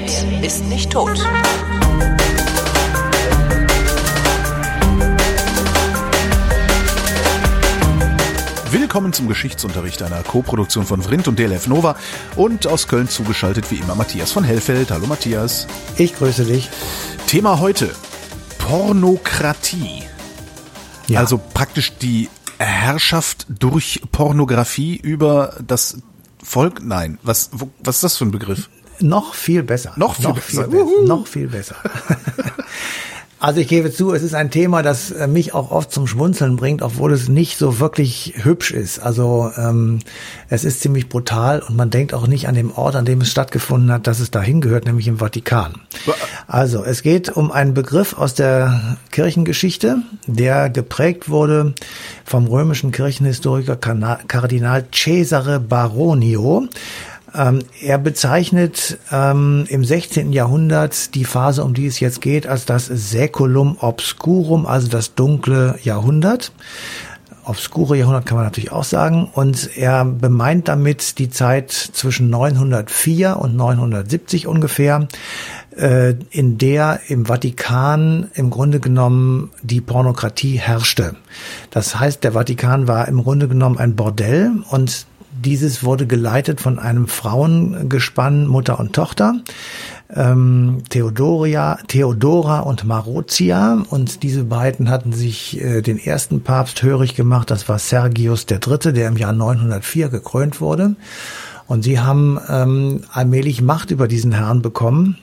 redet, ist nicht tot. Willkommen zum Geschichtsunterricht einer Co-Produktion von Vrindt und DLF Nova und aus Köln zugeschaltet wie immer Matthias von Hellfeld. Hallo Matthias. Ich grüße dich. Thema heute Pornokratie. Ja. Also praktisch die Herrschaft durch Pornografie über das Volk. Nein, was, wo, was ist das für ein Begriff? Noch viel besser. Noch viel besser. besser. Noch viel besser. Also ich gebe zu, es ist ein Thema, das äh, mich auch oft zum Schmunzeln bringt, obwohl es nicht so wirklich hübsch ist. Also ähm, es ist ziemlich brutal und man denkt auch nicht an dem Ort, an dem es stattgefunden hat, dass es dahin gehört, nämlich im Vatikan. Also es geht um einen Begriff aus der Kirchengeschichte, der geprägt wurde vom römischen Kirchenhistoriker Kardinal Cesare Baronio. Ähm, er bezeichnet ähm, im 16. Jahrhundert die Phase, um die es jetzt geht, als das Saeculum obscurum, also das dunkle Jahrhundert. Obskure Jahrhundert kann man natürlich auch sagen. Und er bemeint damit die Zeit zwischen 904 und 970 ungefähr, äh, in der im Vatikan im Grunde genommen die Pornokratie herrschte. Das heißt, der Vatikan war im Grunde genommen ein Bordell und dieses wurde geleitet von einem Frauengespann, Mutter und Tochter, ähm, Theodoria, Theodora und Marozia. Und diese beiden hatten sich äh, den ersten Papst hörig gemacht. Das war Sergius III., der im Jahr 904 gekrönt wurde. Und sie haben ähm, allmählich Macht über diesen Herrn bekommen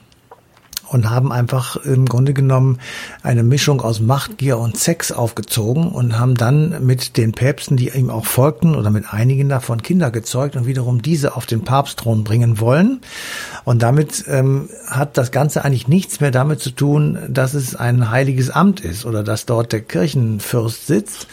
und haben einfach im Grunde genommen eine Mischung aus Machtgier und Sex aufgezogen und haben dann mit den Päpsten, die ihm auch folgten oder mit einigen davon Kinder gezeugt und wiederum diese auf den Papstthron bringen wollen. Und damit ähm, hat das Ganze eigentlich nichts mehr damit zu tun, dass es ein heiliges Amt ist oder dass dort der Kirchenfürst sitzt.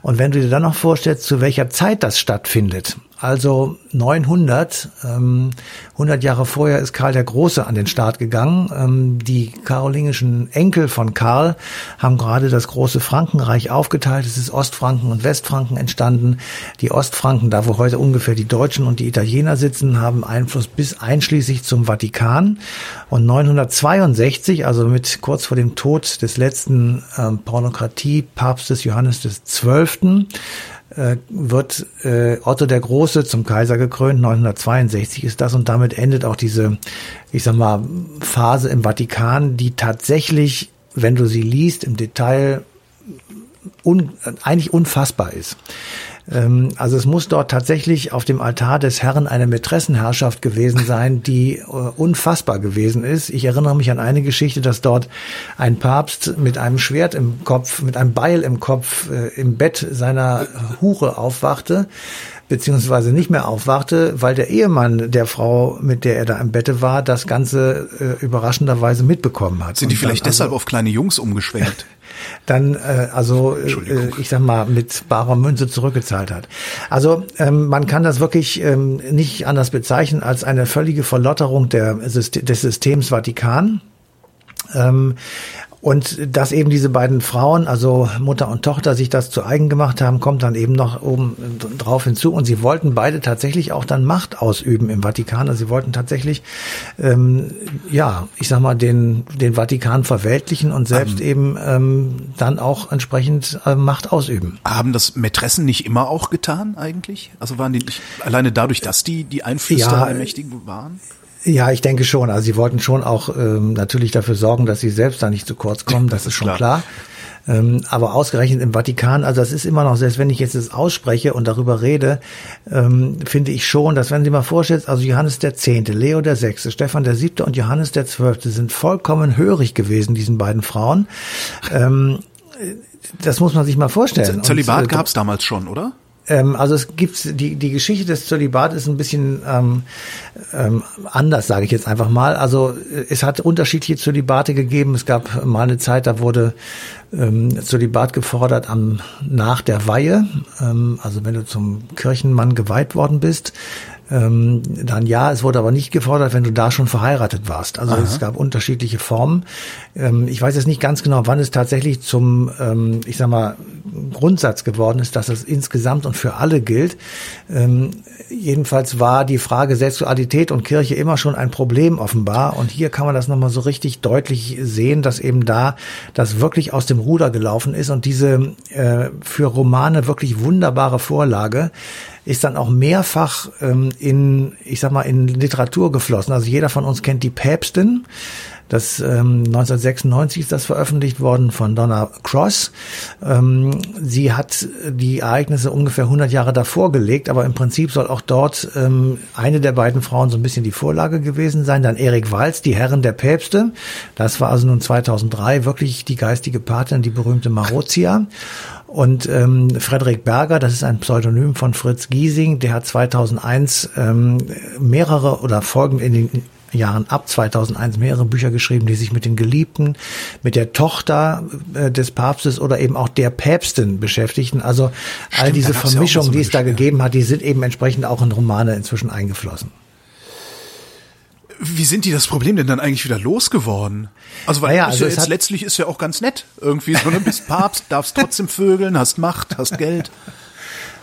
Und wenn du dir dann noch vorstellst, zu welcher Zeit das stattfindet, also 900, ähm, 100 Jahre vorher ist Karl der Große an den Start gegangen. Ähm, die karolingischen Enkel von Karl haben gerade das große Frankenreich aufgeteilt. Es ist Ostfranken und Westfranken entstanden. Die Ostfranken, da wo heute ungefähr die Deutschen und die Italiener sitzen, haben Einfluss bis einschließlich zum Vatikan. Und 962, also mit kurz vor dem Tod des letzten ähm, Pornokratie-Papstes Johannes des Zwölften, äh, wird äh, Otto der Große zum Kaiser gekrönt. 962 ist das und damit endet auch diese, ich sag mal, Phase im Vatikan, die tatsächlich, wenn du sie liest, im Detail un, eigentlich unfassbar ist. Ähm, also es muss dort tatsächlich auf dem Altar des Herrn eine Mätressenherrschaft gewesen sein, die äh, unfassbar gewesen ist. Ich erinnere mich an eine Geschichte, dass dort ein Papst mit einem Schwert im Kopf, mit einem Beil im Kopf äh, im Bett seiner Hure aufwachte beziehungsweise nicht mehr aufwachte, weil der Ehemann der Frau, mit der er da im Bette war, das Ganze äh, überraschenderweise mitbekommen hat. Sind die vielleicht also, deshalb auf kleine Jungs umgeschwenkt? dann äh, also äh, ich sag mal mit barer Münze zurückgezahlt hat. Also ähm, man kann das wirklich ähm, nicht anders bezeichnen als eine völlige Verlotterung der, des Systems Vatikan. Ähm, und dass eben diese beiden Frauen, also Mutter und Tochter, sich das zu eigen gemacht haben, kommt dann eben noch oben drauf hinzu. Und sie wollten beide tatsächlich auch dann Macht ausüben im Vatikan. Also sie wollten tatsächlich, ähm, ja, ich sag mal, den, den Vatikan verweltlichen und selbst um, eben ähm, dann auch entsprechend äh, Macht ausüben. Haben das Mätressen nicht immer auch getan eigentlich? Also waren die nicht alleine dadurch, dass die die Einflüsterer ja, der Mächtigen waren? Ja, ich denke schon. Also sie wollten schon auch ähm, natürlich dafür sorgen, dass sie selbst da nicht zu kurz kommen. Das ist schon klar. klar. Ähm, aber ausgerechnet im Vatikan, also das ist immer noch, selbst wenn ich jetzt das ausspreche und darüber rede, ähm, finde ich schon, dass wenn Sie mal vorstellen, also Johannes der Zehnte, Leo der Sechste, Stefan der Siebte und Johannes der Zwölfte sind vollkommen hörig gewesen, diesen beiden Frauen. Ähm, das muss man sich mal vorstellen. Zölibat äh, gab es damals schon, oder? Ähm, also es gibt die die Geschichte des Zölibat ist ein bisschen ähm, ähm, anders, sage ich jetzt einfach mal. Also es hat unterschiedliche Zölibate gegeben. Es gab mal eine Zeit, da wurde ähm, Zölibat gefordert am nach der Weihe. Ähm, also wenn du zum Kirchenmann geweiht worden bist, ähm, dann ja, es wurde aber nicht gefordert, wenn du da schon verheiratet warst. Also Aha. es gab unterschiedliche Formen. Ähm, ich weiß jetzt nicht ganz genau, wann es tatsächlich zum, ähm, ich sag mal, Grundsatz geworden ist, dass es insgesamt und für alle gilt. Ähm, jedenfalls war die Frage Sexualität und Kirche immer schon ein Problem offenbar. Und hier kann man das nochmal so richtig deutlich sehen, dass eben da das wirklich aus dem Ruder gelaufen ist und diese äh, für Romane wirklich wunderbare Vorlage ist dann auch mehrfach ähm, in, ich sag mal, in Literatur geflossen. Also jeder von uns kennt die Päpstin. Das ähm, 1996 ist das veröffentlicht worden von Donna Cross. Ähm, sie hat die Ereignisse ungefähr 100 Jahre davor gelegt, aber im Prinzip soll auch dort ähm, eine der beiden Frauen so ein bisschen die Vorlage gewesen sein. Dann Erik Walz, die Herren der Päpste. Das war also nun 2003 wirklich die geistige Patin, die berühmte Marozia. Und ähm, Frederik Berger, das ist ein Pseudonym von Fritz Giesing, der hat 2001 ähm, mehrere oder Folgen in den Jahren ab 2001 mehrere Bücher geschrieben, die sich mit den Geliebten, mit der Tochter äh, des Papstes oder eben auch der Päpstin beschäftigten. Also Stimmt, all diese Vermischungen, ja so die es da gegeben hat, die sind eben entsprechend auch in Romane inzwischen eingeflossen. Wie sind die das Problem denn dann eigentlich wieder losgeworden? Also weil naja, also ja jetzt letztlich ist ja auch ganz nett irgendwie so, du bist Papst, darfst trotzdem vögeln, hast Macht, hast Geld.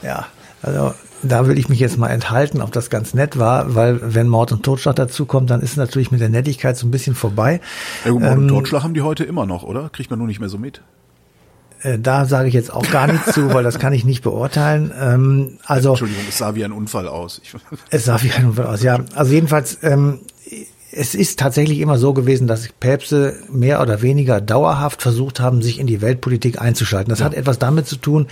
Ja, also da will ich mich jetzt mal enthalten, ob das ganz nett war, weil wenn Mord und Totschlag dazu kommt, dann ist es natürlich mit der Nettigkeit so ein bisschen vorbei. Ja, Mord ähm, und Totschlag haben die heute immer noch, oder? Kriegt man nur nicht mehr so mit. Äh, da sage ich jetzt auch gar nichts zu, weil das kann ich nicht beurteilen. Ähm, also Entschuldigung, es sah wie ein Unfall aus. es sah wie ein Unfall aus, ja. Also jedenfalls ähm, es ist tatsächlich immer so gewesen, dass Päpste mehr oder weniger dauerhaft versucht haben, sich in die Weltpolitik einzuschalten. Das ja. hat etwas damit zu tun,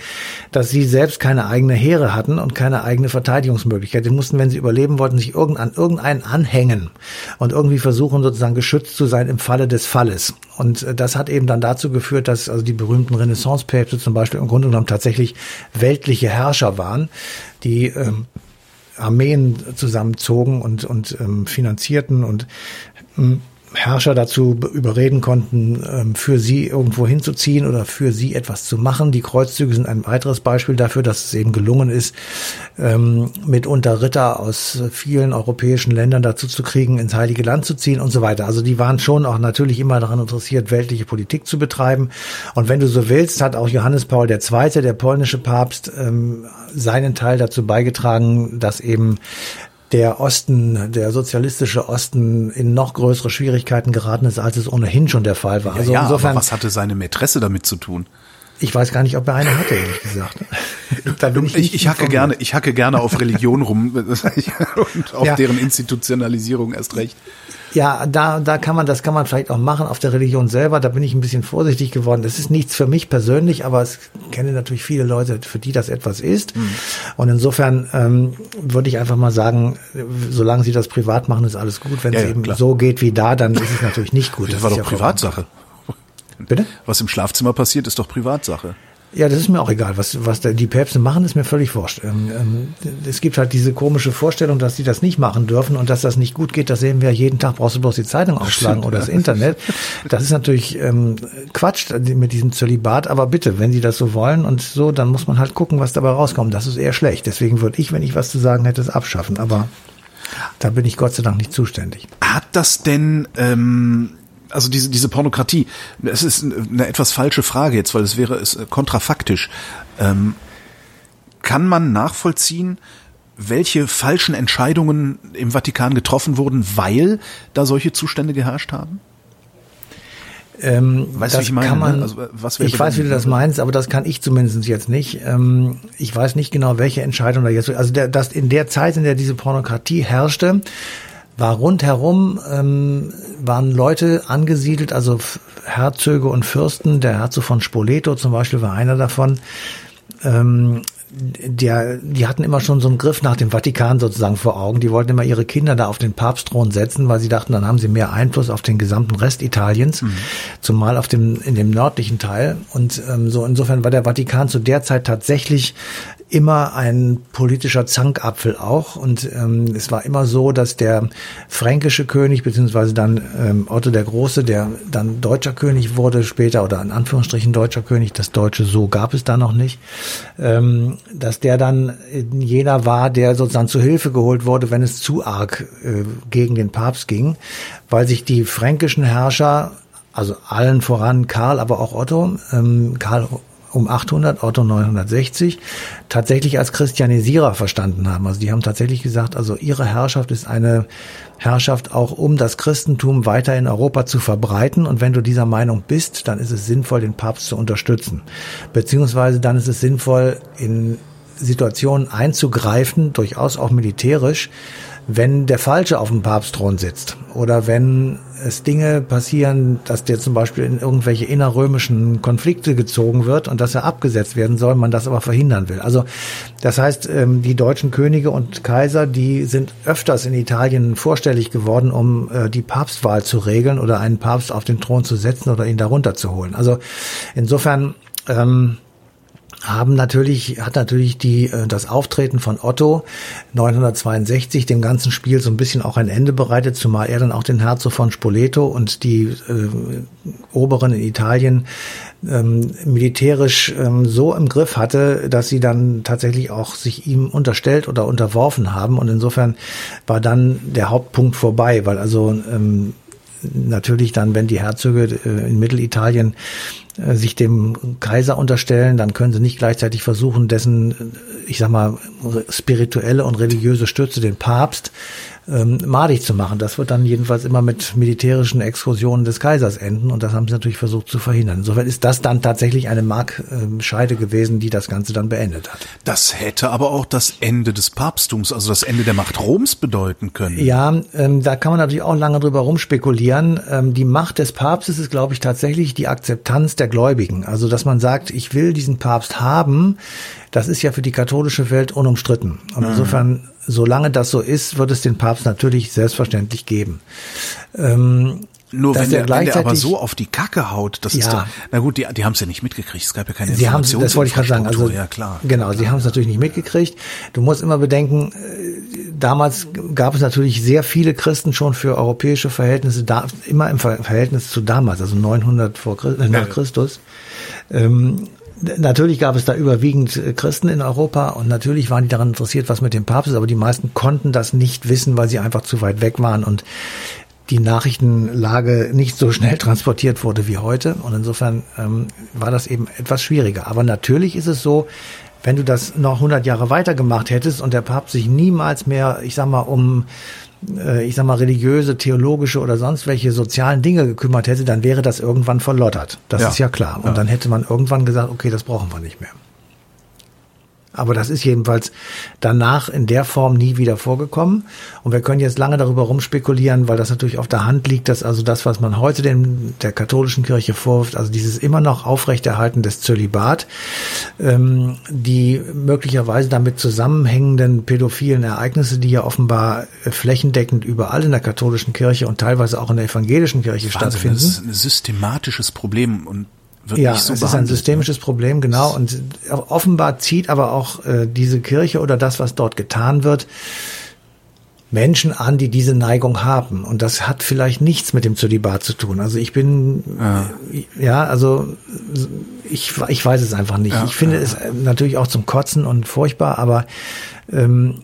dass sie selbst keine eigene Heere hatten und keine eigene Verteidigungsmöglichkeit. Die mussten, wenn sie überleben wollten, sich an irgendeinen anhängen und irgendwie versuchen, sozusagen geschützt zu sein im Falle des Falles. Und äh, das hat eben dann dazu geführt, dass also die berühmten Renaissance-Päpste zum Beispiel im Grunde genommen tatsächlich weltliche Herrscher waren, die ähm, Armeen zusammenzogen und, und ähm, finanzierten und ähm, Herrscher dazu überreden konnten, ähm, für sie irgendwo hinzuziehen oder für sie etwas zu machen. Die Kreuzzüge sind ein weiteres Beispiel dafür, dass es eben gelungen ist, ähm, mitunter Ritter aus vielen europäischen Ländern dazu zu kriegen, ins Heilige Land zu ziehen und so weiter. Also die waren schon auch natürlich immer daran interessiert, weltliche Politik zu betreiben. Und wenn du so willst, hat auch Johannes Paul II., der polnische Papst, ähm, seinen Teil dazu beigetragen, dass eben der Osten, der sozialistische Osten in noch größere Schwierigkeiten geraten ist, als es ohnehin schon der Fall war. Also ja, insofern, aber was hatte seine Mätresse damit zu tun? Ich weiß gar nicht, ob er eine hatte, ehrlich gesagt. ich, ich, ich hacke gerne, ich hacke gerne auf Religion rum und auf ja. deren Institutionalisierung erst recht. Ja, da, da kann man, das kann man vielleicht auch machen auf der Religion selber. Da bin ich ein bisschen vorsichtig geworden. Das ist nichts für mich persönlich, aber es kenne natürlich viele Leute, für die das etwas ist. Mhm. Und insofern ähm, würde ich einfach mal sagen, solange sie das privat machen, ist alles gut. Wenn ja, es eben klar. so geht wie da, dann ist es natürlich nicht gut. Das, das war doch ja Privatsache. Bitte? Was im Schlafzimmer passiert, ist doch Privatsache. Ja, das ist mir auch egal. Was, was die Päpste machen, ist mir völlig wurscht. Ähm, ähm, es gibt halt diese komische Vorstellung, dass sie das nicht machen dürfen und dass das nicht gut geht. Das sehen wir jeden Tag. Brauchst du bloß die Zeitung aufschlagen oder das Internet. Das ist natürlich ähm, Quatsch mit diesem Zölibat. Aber bitte, wenn sie das so wollen und so, dann muss man halt gucken, was dabei rauskommt. Das ist eher schlecht. Deswegen würde ich, wenn ich was zu sagen hätte, es abschaffen. Aber da bin ich Gott sei Dank nicht zuständig. Hat das denn ähm, also diese, diese Pornokratie, es ist eine etwas falsche Frage jetzt, weil es wäre es äh, kontrafaktisch. Ähm, kann man nachvollziehen, welche falschen Entscheidungen im Vatikan getroffen wurden, weil da solche Zustände geherrscht haben? Ähm, weißt du, ich meine? Kann man, ne? also, was ich weiß, wie du das meinst, aber das kann ich zumindest jetzt nicht. Ähm, ich weiß nicht genau, welche Entscheidung da jetzt, also der, dass in der Zeit, in der diese Pornokratie herrschte, war rundherum ähm, waren Leute angesiedelt, also Herzöge und Fürsten. Der Herzog von Spoleto zum Beispiel war einer davon. Ähm, der, die hatten immer schon so einen Griff nach dem Vatikan sozusagen vor Augen. Die wollten immer ihre Kinder da auf den Papstthron setzen, weil sie dachten, dann haben sie mehr Einfluss auf den gesamten Rest Italiens, mhm. zumal auf dem in dem nördlichen Teil. Und ähm, so insofern war der Vatikan zu der Zeit tatsächlich immer ein politischer Zankapfel auch. Und ähm, es war immer so, dass der fränkische König, beziehungsweise dann ähm, Otto der Große, der dann deutscher König wurde später, oder in Anführungsstrichen deutscher König, das Deutsche so gab es da noch nicht, ähm, dass der dann jener war, der sozusagen zu Hilfe geholt wurde, wenn es zu arg äh, gegen den Papst ging, weil sich die fränkischen Herrscher also allen voran Karl, aber auch Otto. Ähm, Karl um 800, Otto 960, tatsächlich als Christianisierer verstanden haben. Also die haben tatsächlich gesagt, also ihre Herrschaft ist eine Herrschaft auch um das Christentum weiter in Europa zu verbreiten. Und wenn du dieser Meinung bist, dann ist es sinnvoll, den Papst zu unterstützen. Beziehungsweise dann ist es sinnvoll, in Situationen einzugreifen, durchaus auch militärisch, wenn der Falsche auf dem Papstthron sitzt oder wenn es Dinge passieren, dass der zum Beispiel in irgendwelche innerrömischen Konflikte gezogen wird und dass er abgesetzt werden soll, man das aber verhindern will. Also das heißt, ähm, die deutschen Könige und Kaiser, die sind öfters in Italien vorstellig geworden, um äh, die Papstwahl zu regeln oder einen Papst auf den Thron zu setzen oder ihn darunter zu holen. Also insofern ähm, haben natürlich, hat natürlich die, äh, das Auftreten von Otto 962 dem ganzen Spiel so ein bisschen auch ein Ende bereitet, zumal er dann auch den Herzog von Spoleto und die äh, Oberen in Italien ähm, militärisch ähm, so im Griff hatte, dass sie dann tatsächlich auch sich ihm unterstellt oder unterworfen haben. Und insofern war dann der Hauptpunkt vorbei, weil also ähm, natürlich dann, wenn die Herzöge äh, in Mittelitalien äh, sich dem Kaiser unterstellen, dann können sie nicht gleichzeitig versuchen, dessen, äh, ich sag mal, spirituelle und religiöse Stütze, den Papst, ähm, madig zu machen. Das wird dann jedenfalls immer mit militärischen Exkursionen des Kaisers enden und das haben sie natürlich versucht zu verhindern. Insofern ist das dann tatsächlich eine Markscheide gewesen, die das Ganze dann beendet hat. Das hätte aber auch das Ende des Papsttums, also das Ende der Macht Roms bedeuten können. Ja, ähm, da kann man natürlich auch lange drüber rumspekulieren. Ähm, die Macht des Papstes ist, glaube ich, tatsächlich die Akzeptanz der Gläubigen. Also, dass man sagt, ich will diesen Papst haben, das ist ja für die katholische Welt unumstritten. Und mhm. insofern solange das so ist, wird es den Papst natürlich selbstverständlich geben. Ähm, nur wenn der, wenn der aber so auf die Kacke haut, das ja. ist doch, na gut, die, die haben es ja nicht mitgekriegt, es gab ja keine sie haben das wollte ich gerade sagen, also, ja klar. Genau, sie haben es natürlich nicht mitgekriegt. Du musst immer bedenken, äh, damals gab es natürlich sehr viele Christen schon für europäische Verhältnisse, da, immer im Verhältnis zu damals, also 900 vor Christus, äh, nach Christus. Ähm, Natürlich gab es da überwiegend äh, Christen in Europa und natürlich waren die daran interessiert, was mit dem Papst ist, aber die meisten konnten das nicht wissen, weil sie einfach zu weit weg waren und die Nachrichtenlage nicht so schnell transportiert wurde wie heute. Und insofern ähm, war das eben etwas schwieriger. Aber natürlich ist es so, wenn du das noch 100 Jahre weiter gemacht hättest und der Papst sich niemals mehr, ich sag mal, um ich sag mal, religiöse, theologische oder sonst welche sozialen Dinge gekümmert hätte, dann wäre das irgendwann verlottert. Das ja. ist ja klar. Und ja. dann hätte man irgendwann gesagt, okay, das brauchen wir nicht mehr. Aber das ist jedenfalls danach in der Form nie wieder vorgekommen. Und wir können jetzt lange darüber rumspekulieren, weil das natürlich auf der Hand liegt, dass also das, was man heute dem, der katholischen Kirche vorwirft, also dieses immer noch Aufrechterhalten des Zölibat, ähm, die möglicherweise damit zusammenhängenden pädophilen Ereignisse, die ja offenbar flächendeckend überall in der katholischen Kirche und teilweise auch in der evangelischen Kirche Wahnsinn, stattfinden. Das ist ein systematisches Problem und wird ja, nicht so es ist ein ne? systemisches Problem, genau. Und offenbar zieht aber auch äh, diese Kirche oder das, was dort getan wird, Menschen an, die diese Neigung haben. Und das hat vielleicht nichts mit dem Zölibat zu tun. Also ich bin, ja, ja also ich, ich weiß es einfach nicht. Ja, ich finde ja. es natürlich auch zum Kotzen und furchtbar, aber ähm,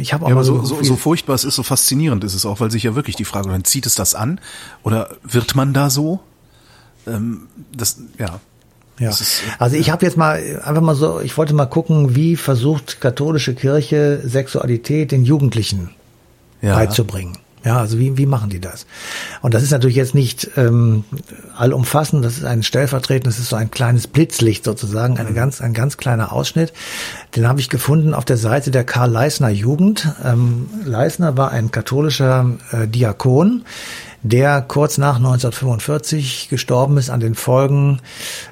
ich habe auch ja, mal so, so, so furchtbar es ist, so faszinierend ist es auch, weil sich ja wirklich die Frage, dann zieht es das an oder wird man da so? Ähm, das, ja. Ja. Ist, also ich habe jetzt mal einfach mal so, ich wollte mal gucken, wie versucht katholische Kirche Sexualität den Jugendlichen ja. beizubringen. Ja, also wie, wie machen die das? Und das ist natürlich jetzt nicht ähm, allumfassend, das ist ein stellvertretend, das ist so ein kleines Blitzlicht sozusagen, eine mhm. ganz, ein ganz kleiner Ausschnitt. Den habe ich gefunden auf der Seite der Karl Leisner Jugend. Ähm, Leisner war ein katholischer äh, Diakon, der kurz nach 1945 gestorben ist an den Folgen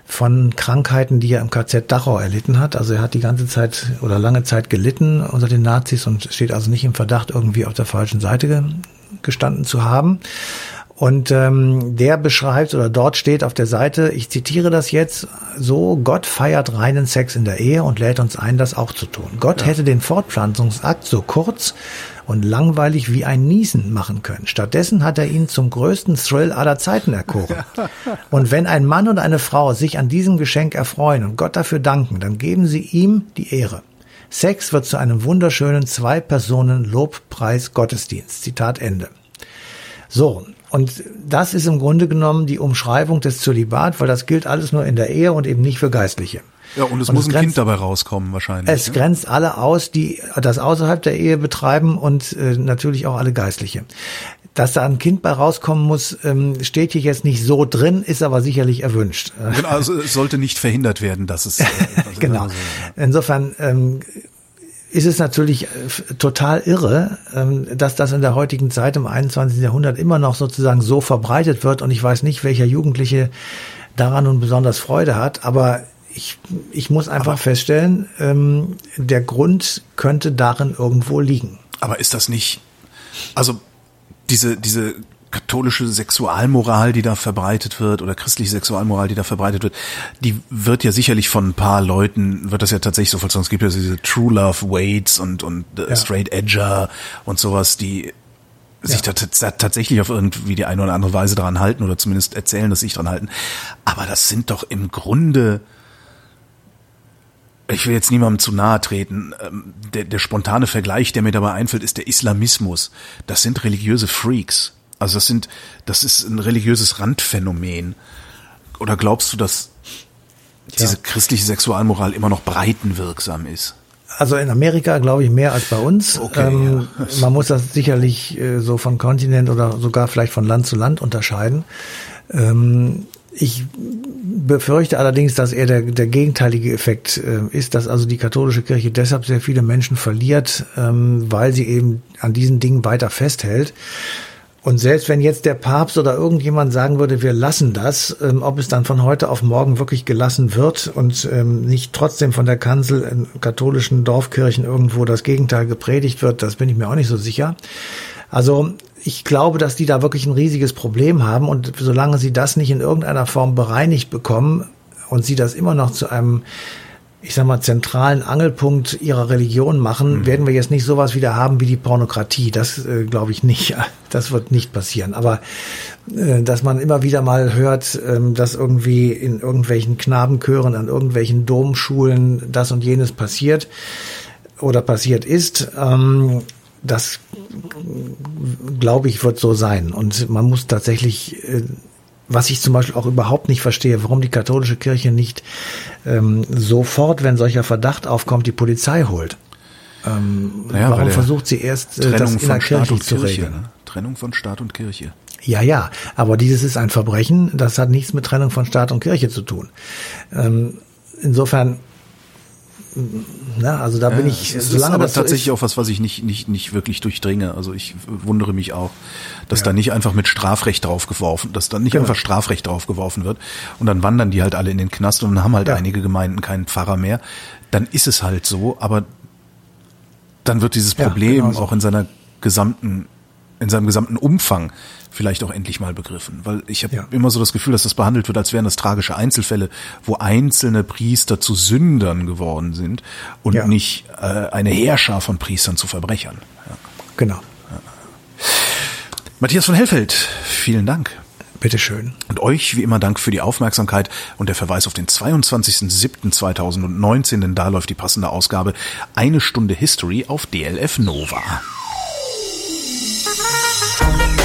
von Krankheiten, die er im KZ Dachau erlitten hat. Also er hat die ganze Zeit oder lange Zeit gelitten unter den Nazis und steht also nicht im Verdacht, irgendwie auf der falschen Seite gestanden zu haben. Und ähm, der beschreibt oder dort steht auf der Seite, ich zitiere das jetzt so, Gott feiert reinen Sex in der Ehe und lädt uns ein, das auch zu tun. Gott ja. hätte den Fortpflanzungsakt so kurz und langweilig wie ein Niesen machen können. Stattdessen hat er ihn zum größten Thrill aller Zeiten erkoren. Und wenn ein Mann und eine Frau sich an diesem Geschenk erfreuen und Gott dafür danken, dann geben sie ihm die Ehre. Sex wird zu einem wunderschönen Zwei-Personen-Lobpreis-Gottesdienst. Zitat Ende. So, Und das ist im Grunde genommen die Umschreibung des Zölibat, weil das gilt alles nur in der Ehe und eben nicht für Geistliche. Ja, und es und muss es ein grenzt, Kind dabei rauskommen wahrscheinlich. Es ja? grenzt alle aus, die das außerhalb der Ehe betreiben und äh, natürlich auch alle Geistliche. Dass da ein Kind bei rauskommen muss, ähm, steht hier jetzt nicht so drin, ist aber sicherlich erwünscht. Genau, also es sollte nicht verhindert werden, dass es. Äh, also genau. So, ja. Insofern ähm, ist es natürlich äh, total irre, ähm, dass das in der heutigen Zeit im 21. Jahrhundert immer noch sozusagen so verbreitet wird. Und ich weiß nicht, welcher Jugendliche daran nun besonders Freude hat, aber ich, ich muss einfach aber, feststellen, ähm, der Grund könnte darin irgendwo liegen. Aber ist das nicht, also diese, diese katholische Sexualmoral, die da verbreitet wird, oder christliche Sexualmoral, die da verbreitet wird, die wird ja sicherlich von ein paar Leuten, wird das ja tatsächlich so vollzogen. Es gibt ja diese True Love Waits und, und äh, ja. Straight Edger und sowas, die sich ja. da tatsächlich auf irgendwie die eine oder andere Weise dran halten oder zumindest erzählen, dass sie sich dran halten. Aber das sind doch im Grunde, ich will jetzt niemandem zu nahe treten, ähm, der, der spontane Vergleich, der mir dabei einfällt, ist der Islamismus. Das sind religiöse Freaks. Also das sind, das ist ein religiöses Randphänomen. Oder glaubst du, dass diese christliche Sexualmoral immer noch breitenwirksam ist? Also in Amerika glaube ich mehr als bei uns. Okay, ähm, ja. Man muss das sicherlich äh, so von Kontinent oder sogar vielleicht von Land zu Land unterscheiden. Ähm, ich befürchte allerdings, dass eher der, der gegenteilige Effekt äh, ist, dass also die katholische Kirche deshalb sehr viele Menschen verliert, ähm, weil sie eben an diesen Dingen weiter festhält. Und selbst wenn jetzt der Papst oder irgendjemand sagen würde, wir lassen das, ähm, ob es dann von heute auf morgen wirklich gelassen wird und ähm, nicht trotzdem von der Kanzel in katholischen Dorfkirchen irgendwo das Gegenteil gepredigt wird, das bin ich mir auch nicht so sicher. Also ich glaube, dass die da wirklich ein riesiges Problem haben und solange sie das nicht in irgendeiner Form bereinigt bekommen und sie das immer noch zu einem ich sag mal, zentralen Angelpunkt ihrer Religion machen, mhm. werden wir jetzt nicht sowas wieder haben wie die Pornokratie. Das äh, glaube ich nicht. Das wird nicht passieren. Aber äh, dass man immer wieder mal hört, ähm, dass irgendwie in irgendwelchen Knabenchören, an irgendwelchen Domschulen das und jenes passiert oder passiert ist, ähm, das glaube ich wird so sein. Und man muss tatsächlich äh, was ich zum Beispiel auch überhaupt nicht verstehe, warum die katholische Kirche nicht ähm, sofort, wenn solcher Verdacht aufkommt, die Polizei holt. Ähm, naja, warum versucht sie erst äh, das innerkirchlich zu regeln? Ne? Trennung von Staat und Kirche. Ja, ja, aber dieses ist ein Verbrechen, das hat nichts mit Trennung von Staat und Kirche zu tun. Ähm, insofern na, also da ja, bin ich, es solange ist aber das tatsächlich so ist, auch was, was ich nicht, nicht, nicht wirklich durchdringe. Also ich wundere mich auch, dass ja. da nicht einfach mit Strafrecht draufgeworfen, dass da nicht genau. einfach Strafrecht draufgeworfen wird und dann wandern die halt alle in den Knast und dann haben halt ja. einige Gemeinden keinen Pfarrer mehr. Dann ist es halt so, aber dann wird dieses Problem genau so. auch in seiner gesamten, in seinem gesamten Umfang vielleicht auch endlich mal begriffen. Weil ich habe ja. immer so das Gefühl, dass das behandelt wird, als wären das tragische Einzelfälle, wo einzelne Priester zu Sündern geworden sind und ja. nicht äh, eine Heerschar von Priestern zu Verbrechern. Ja. Genau. Matthias von Hellfeld, vielen Dank. Bitteschön. Und euch wie immer Dank für die Aufmerksamkeit und der Verweis auf den 22.07.2019, denn da läuft die passende Ausgabe Eine Stunde History auf DLF Nova. Show